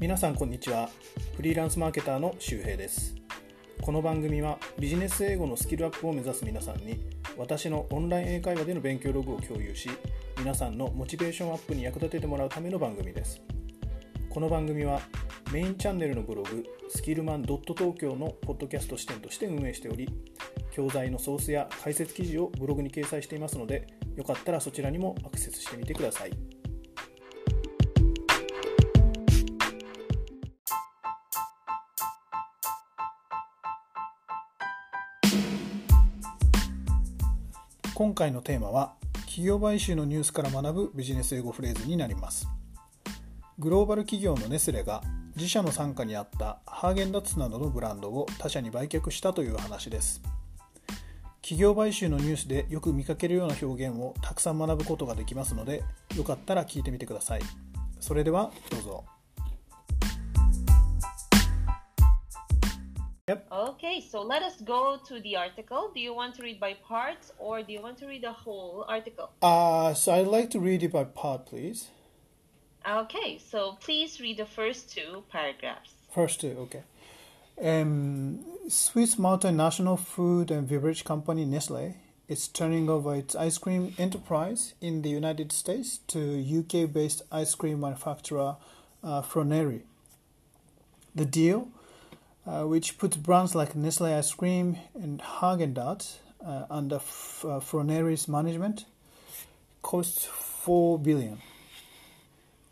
皆さんこんにちは。フリーランスマーケターの周平です。この番組はビジネス英語のスキルアップを目指す皆さんに私のオンライン英会話での勉強ログを共有し皆さんのモチベーションアップに役立ててもらうための番組です。この番組はメインチャンネルのブログスキルマン.東のポッドキャスト視点として運営しており教材のソースや解説記事をブログに掲載していますのでよかったらそちらにもアクセスしてみてください。今回のテーマは企業買収のニュースから学ぶビジネス英語フレーズになります。グローバル企業のネスレが自社の傘下にあったハーゲンダッツなどのブランドを他社に売却したという話です。企業買収のニュースでよく見かけるような表現をたくさん学ぶことができますのでよかったら聞いてみてください。それではどうぞ。Yep. Okay, so let us go to the article. Do you want to read by parts or do you want to read the whole article? Uh, so I'd like to read it by part, please. Okay, so please read the first two paragraphs. First two, okay. Um, Swiss multinational food and beverage company Nestle is turning over its ice cream enterprise in the United States to UK based ice cream manufacturer uh, Froneri. The deal uh, which puts brands like Nestle ice cream and Haagen-Dazs uh, under F- uh, Froneri's management, costs four billion.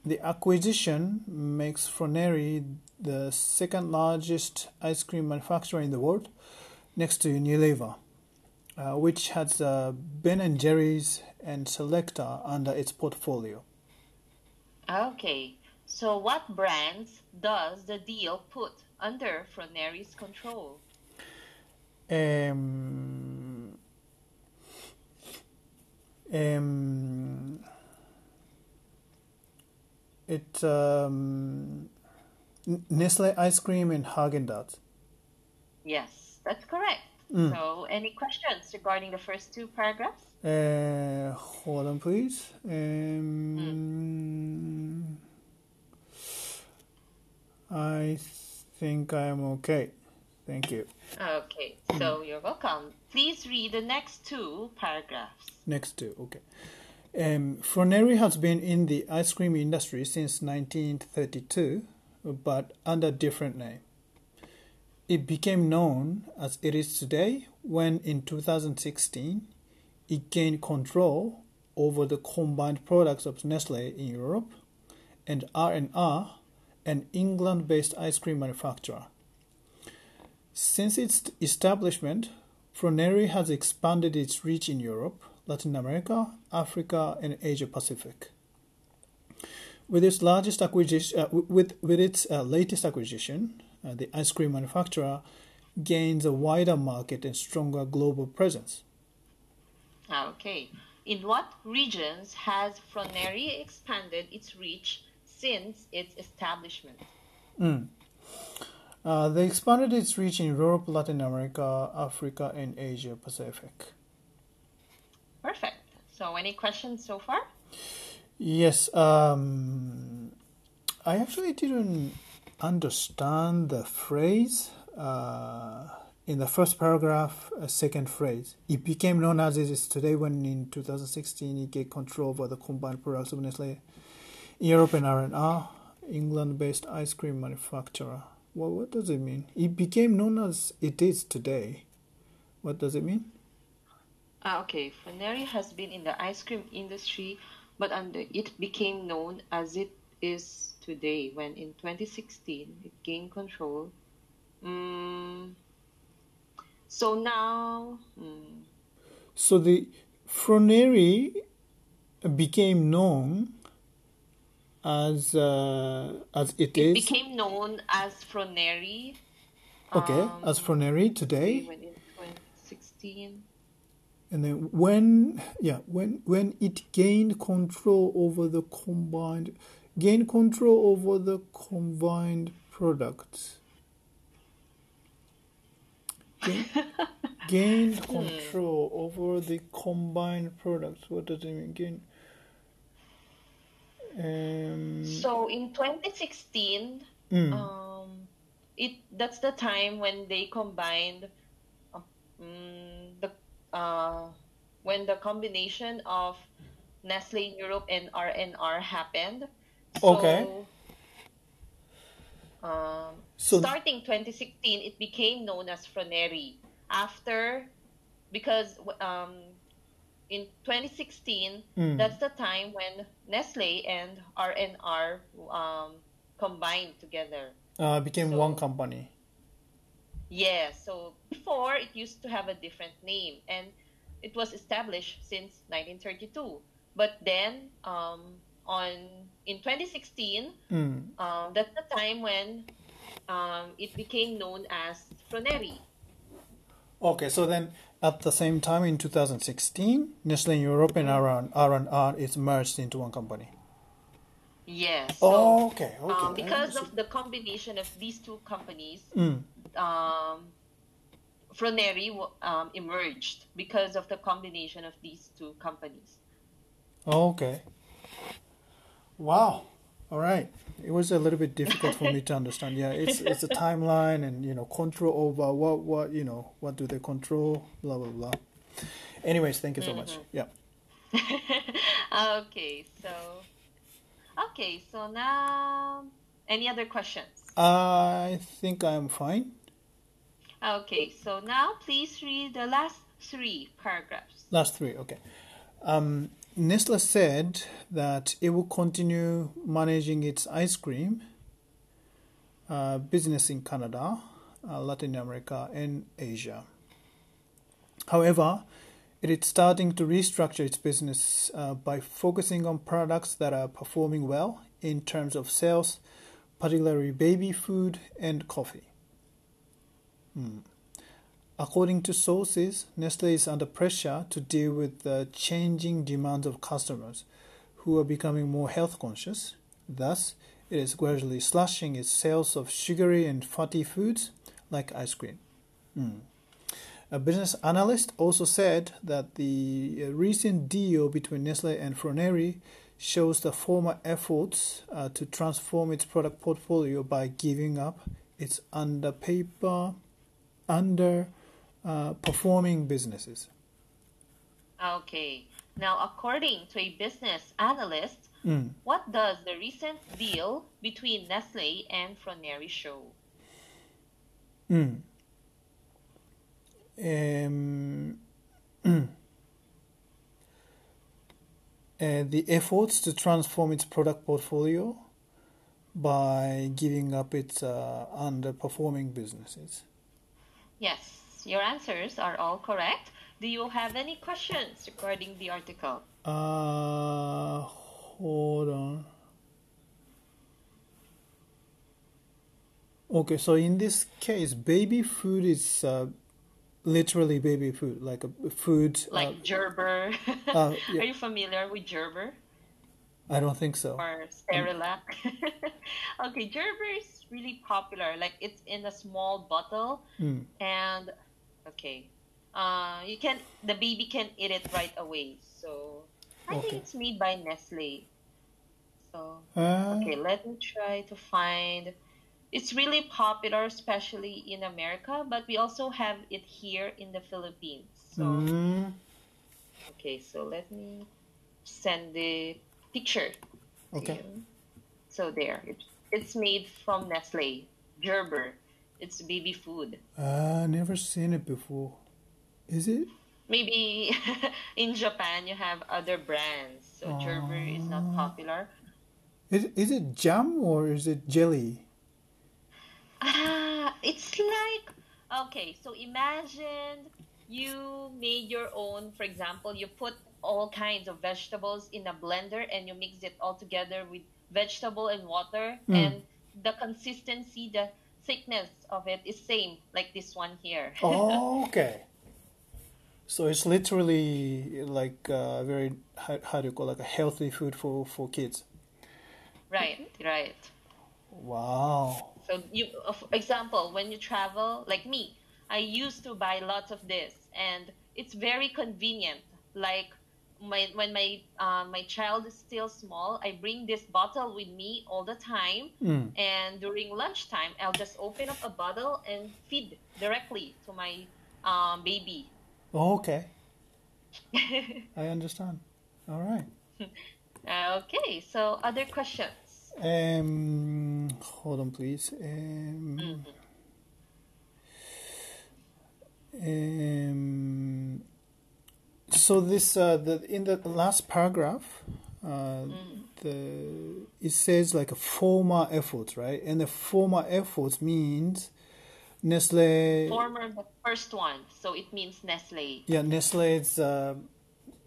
The acquisition makes Froneri the second largest ice cream manufacturer in the world, next to Unilever, uh, which has uh, Ben and Jerry's and Selecta under its portfolio. Okay, so what brands does the deal put under Froneri's control? Um, um, it's um, Nestle ice cream and Haagen Dazs. Yes, that's correct. Mm. So, any questions regarding the first two paragraphs? Uh, hold on, please. Um, I think I am okay. Thank you. Okay, so you're welcome. Please read the next two paragraphs. Next two, okay. Um, Froneri has been in the ice cream industry since 1932, but under a different name. It became known as it is today when, in 2016, it gained control over the combined products of Nestle in Europe and R&R, an England-based ice cream manufacturer. Since its establishment, Froneri has expanded its reach in Europe, Latin America, Africa, and Asia Pacific. With its largest acquisition, uh, with with its uh, latest acquisition, uh, the ice cream manufacturer gains a wider market and stronger global presence. Okay. In what regions has Froneri expanded its reach since its establishment? Uh, they expanded its reach in Europe, Latin America, Africa, and Asia Pacific. Perfect. So, any questions so far? Yes, um, I actually didn't understand the phrase uh, in the first paragraph, second phrase. It became known as it is today when in 2016 it gained control over the combined products of Nestle, Europe and R&R, England-based ice cream manufacturer. Well, what does it mean? It became known as it is today. What does it mean? Ah, okay. Froneri has been in the ice cream industry, but under it became known as it is today when in 2016 it gained control. Mm, so now, mm, So the Froneri became known as uh, as it it is became known as Froneri. okay um, as Froneri today, when in 2016. and then when yeah when when it gained control over the combined gained control over the combined products. Gain, gained control over the combined products. What does it mean? Gain. Um, So in 2016, Mm. um, it that's the time when they combined mm, the uh, when the combination of Nestle in Europe and RNR happened. Okay. So, um, So- starting 2016, it became known as Froneri. After, because um, in 2016, Mm. that's the time when Nestle and RNR um, combined together. Uh, became So- one company. Yeah, so before it used to have a different name and it was established since 1932. But then um, on in 2016, Mm. um, that's the time when um, it became known as Froneri. Okay, so then at the same time in 2016, Nestle in Europe and R and R is merged into one company. Yes. Oh, So okay, okay. um, because of the combination of these two companies, Mm. um, Froneri um, emerged because of the combination of these two companies. Okay. Wow. All right. It was a little bit difficult for me to understand. Yeah, it's it's a timeline and you know control over what what you know what do they control blah blah blah. Anyways, thank you so much. Yeah. okay, so okay, so now any other questions? I think I'm fine. Okay, so now please read the last three paragraphs. Last three. Okay. Um, Nestle said that it will continue managing its ice cream uh, business in Canada, uh, Latin America, and Asia. However, it is starting to restructure its business uh, by focusing on products that are performing well in terms of sales, particularly baby food and coffee. Hmm. According to sources, Nestle is under pressure to deal with the changing demands of customers who are becoming more health conscious. Thus, it is gradually slashing its sales of sugary and fatty foods like ice cream. Hmm. A business analyst also said that the uh, recent deal between Nestle and Froneri shows the former efforts uh, to transform its product portfolio by giving up its under paper under uh, performing businesses. Okay, now according to a business analyst, Mm. what does the recent deal between Nestle and Froneri show? Mm. Um, uh, the efforts to transform its product portfolio by giving up its uh, underperforming businesses. Yes, your answers are all correct. Do you have any questions regarding the article? Uh, hold on. Okay, so in this case, baby food is uh, literally baby food, like a food. Like uh, Gerber. uh, yeah. Are you familiar with Gerber I don't think so. or Cerelac? okay, Gerber is really popular. Like it's in a small bottle, Mm. and okay, uh, you can the baby can eat it right away. So I Okay. think it's made by Nestle. So Uh, okay, let me try to find. It's really popular, especially in America, but we also have it here in the Philippines. So mm, okay, so let me send the picture. okay. So there, it, it's made from Nestle, Gerber. It's baby food. Uh, never seen it before. Is it? Maybe in Japan you have other brands, so Gerber is not popular. Is is it jam or is it jelly? Ah, it's like okay. So imagine you made your own. For example, you put all kinds of vegetables in a blender and you mix it all together with vegetable and water, Mm. and the consistency, the thickness of it is same like this one here. Oh, okay. So it's literally like uh, very how, how do you call like a healthy food for for kids. right, right. Wow. So you, for example, when you travel, like me, I used to buy lots of this, and it's very convenient. Like my when my uh, my child is still small, I bring this bottle with me all the time, Mm. and during lunchtime, I'll just open up a bottle and feed directly to my um, baby. Oh, okay. I understand. All right. okay, so other questions? Um, hold on, please. Um, um, so this uh, the in the last paragraph, uh, the it says like a former effort right? And the former effort means Nestle. Former the first one, so it means Nestle. Yeah, Nestle's uh,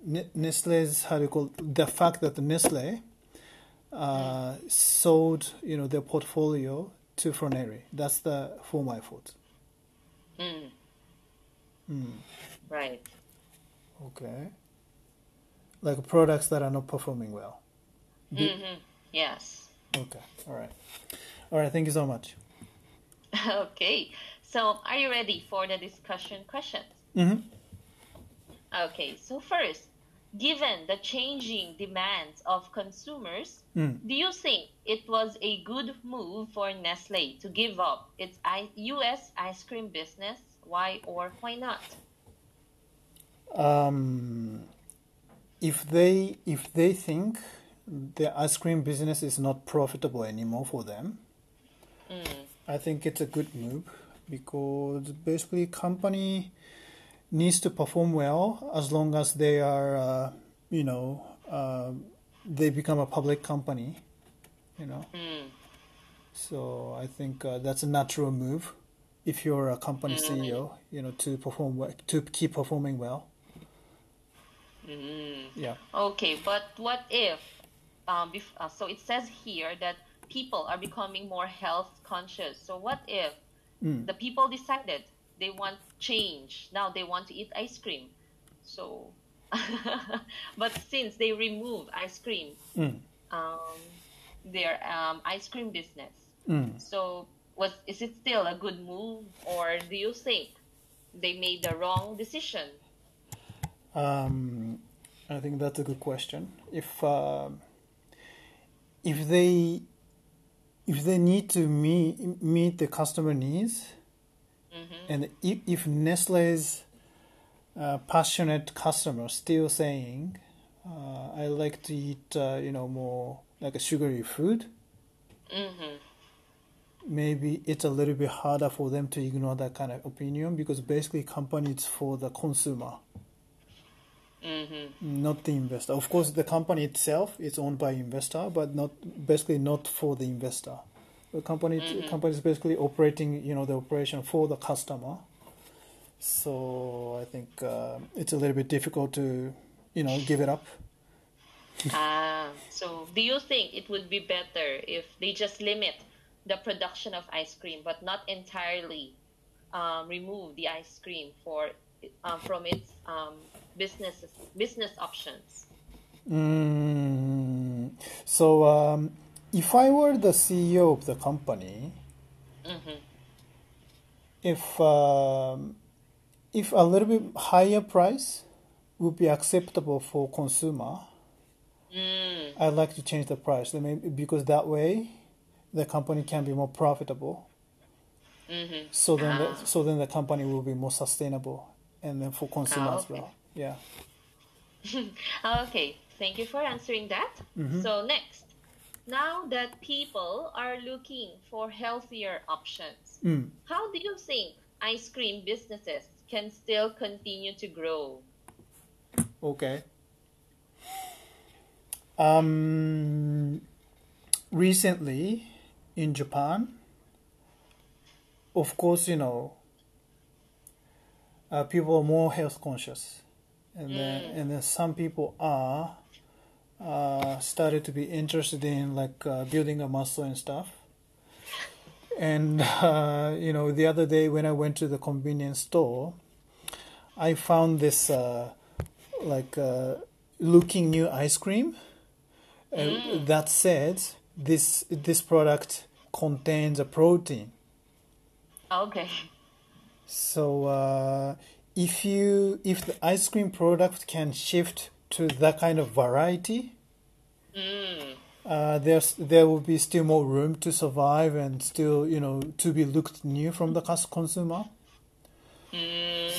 Ne- Nestle's how do you call it? the fact that Nestle uh, sold you know their portfolio to Froneri. That's the former effort. Mm. Mm. Right. Okay. Like products that are not performing well. Be- hmm Yes. Okay. All right. All right. Thank you so much. okay. So, are you ready for the discussion questions? hmm Okay. So first, given the changing demands of consumers, Mm. do you think it was a good move for Nestle to give up its I- U.S. ice cream business? Why or why not? Um, if they if they think the ice cream business is not profitable anymore for them, Mm. I think it's a good move because basically company needs to perform well as long as they are, uh, you know, uh, they become a public company, you know. Mm. So I think uh, that's a natural move if you're a company CEO, you know, to perform well, to keep performing well. Mm. Yeah. Okay, but what if? Um, bef- uh, so it says here that people are becoming more health conscious. So what if Mm. the people decided they want change? Now they want to eat ice cream. So, but since they remove ice cream, Mm. um, their um, ice cream business. Mm. So was is it still a good move, or do you think they made the wrong decision? Um, I think that's a good question. If um if they if they need to meet meet the customer needs, Mm-hmm. and if, if Nestle's uh, passionate customer still saying, uh, "I like to eat, uh, you know, more like a sugary food," Mm-hmm. maybe it's a little bit harder for them to ignore that kind of opinion because basically, company is for the consumer. Mm-hmm. not the investor. Of course, the company itself is owned by investor, but not basically not for the investor. The company company is basically operating, you know, the operation for the customer. So I think uh, it's a little bit difficult to, you know, give it up. Ah, so do you think it would be better if they just limit the production of ice cream, but not entirely um, remove the ice cream for um, from its um, business business options? Mm. So um, if I were the CEO of the company, Mm-hmm. if um, if a little bit higher price would be acceptable for consumer, Mm, I'd like to change the price maybe- because that way the company can be more profitable. mm-hmm. So then, Ah. the, so then the company will be more sustainable, and then for consumer Ah, as well. Yeah. Okay, thank you for answering that. So next, now that people are looking for healthier options, Mm. how do you think ice cream businesses can still continue to grow? Okay. Um, recently in Japan, of course, you know, uh, people are more health conscious, and then and then some people are uh, started to be interested in like uh, building a muscle and stuff. And uh, you know, the other day when I went to the convenience store, I found this uh, like uh, looking new ice cream uh, that said this this product contains a protein. Okay. So uh, if you if the ice cream product can shift to that kind of variety, Mm. uh, there's there will be still more room to survive and still you know to be looked new from the consumer. Mm.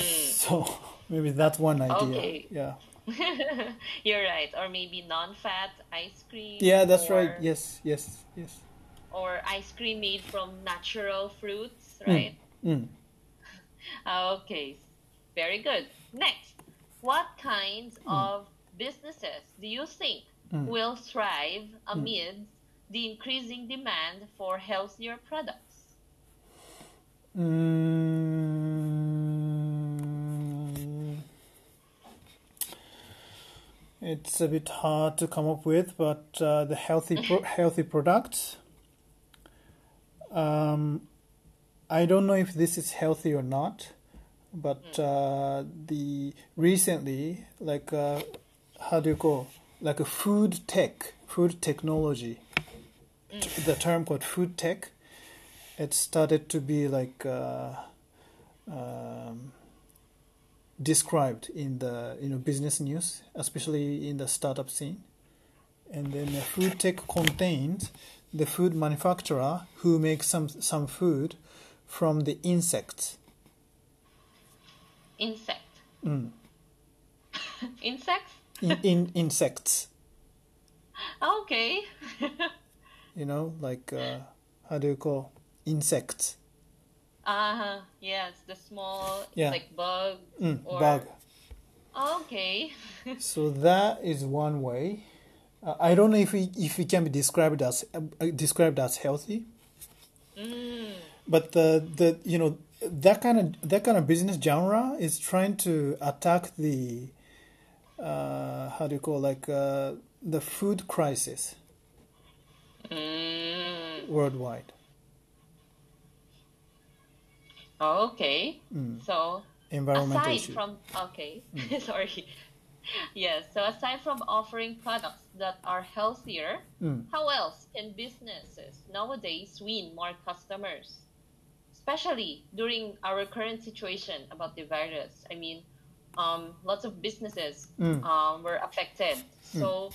So maybe that's one idea. Okay. Yeah. You're right. Or maybe non-fat ice cream. Yeah, that's right. Yes, yes, yes. Or ice cream made from natural fruits, right? Mm. Okay, very good. Next, what kinds of businesses do you think will thrive amid the increasing demand for healthier products? Mm, it's a bit hard to come up with, but uh, the healthy pro- healthy products. Um, I don't know if this is healthy or not, but uh, the recently, like uh, how do you call, like a food tech, food technology, the term called food tech, it started to be like uh, um, described in the you know business news, especially in the startup scene. And then the food tech contains the food manufacturer who makes some some food from the insects. Insect. Mm. Insects? In, in insects, Okay. you know, like uh, how do you call insects? uh-huh. Yes, the small, Yeah. like bug. Mm, Or- bug. Okay. So that is one way. Uh, I don't know if we, if it can be described as uh, described as healthy, mm. but the the you know that kind of that kind of business genre is trying to attack the uh, how do you call it? like uh, the food crisis Mm. worldwide. Okay. Mm. So Environmental aside issue. from okay, sorry. Yes, so aside from offering products that are healthier, Mm. how else can businesses nowadays win more customers? Especially during our current situation about the virus. I mean, um, lots of businesses Mm. um, were affected. So,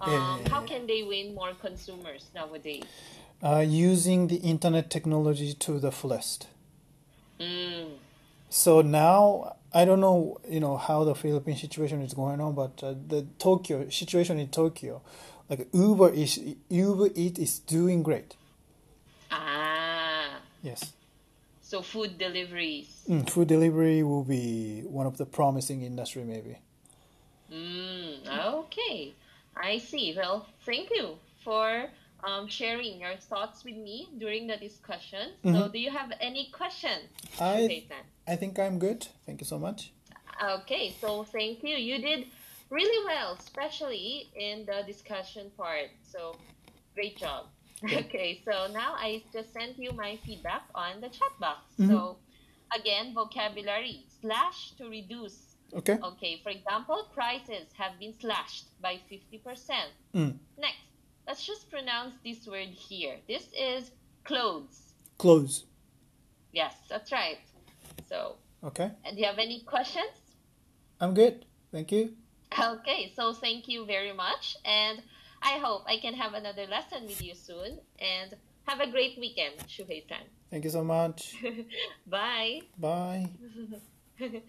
um, Yeah. how can they win more consumers nowadays? Uh, using the internet technology to the fullest. Mm. So now I don't know, you know, how the Philippine situation is going on, but uh, the Tokyo situation in Tokyo, like Uber is Uber Eat is doing great. Yes, so food deliveries. mm, food delivery will be one of the promising industry maybe. Mm, okay, I see. Well, thank you for um, sharing your thoughts with me during the discussion. So, do you have any questions? I? I think I'm good. Thank you so much. Okay, so thank you. You did really well, especially in the discussion part. So, great job. Okay, so now I just sent you my feedback on the chat box. So, again, vocabulary slash to reduce. Okay. Okay, for example, prices have been slashed by 50%. Mm. Next, let's just pronounce this word here. This is clothes. Clothes. Yes, that's right. So, Okay. and do you have any questions? I'm good. Thank you. Okay, so thank you very much. And I hope I can have another lesson with you soon. And have a great weekend, Shuhei san. Thank you so much. Bye. Bye.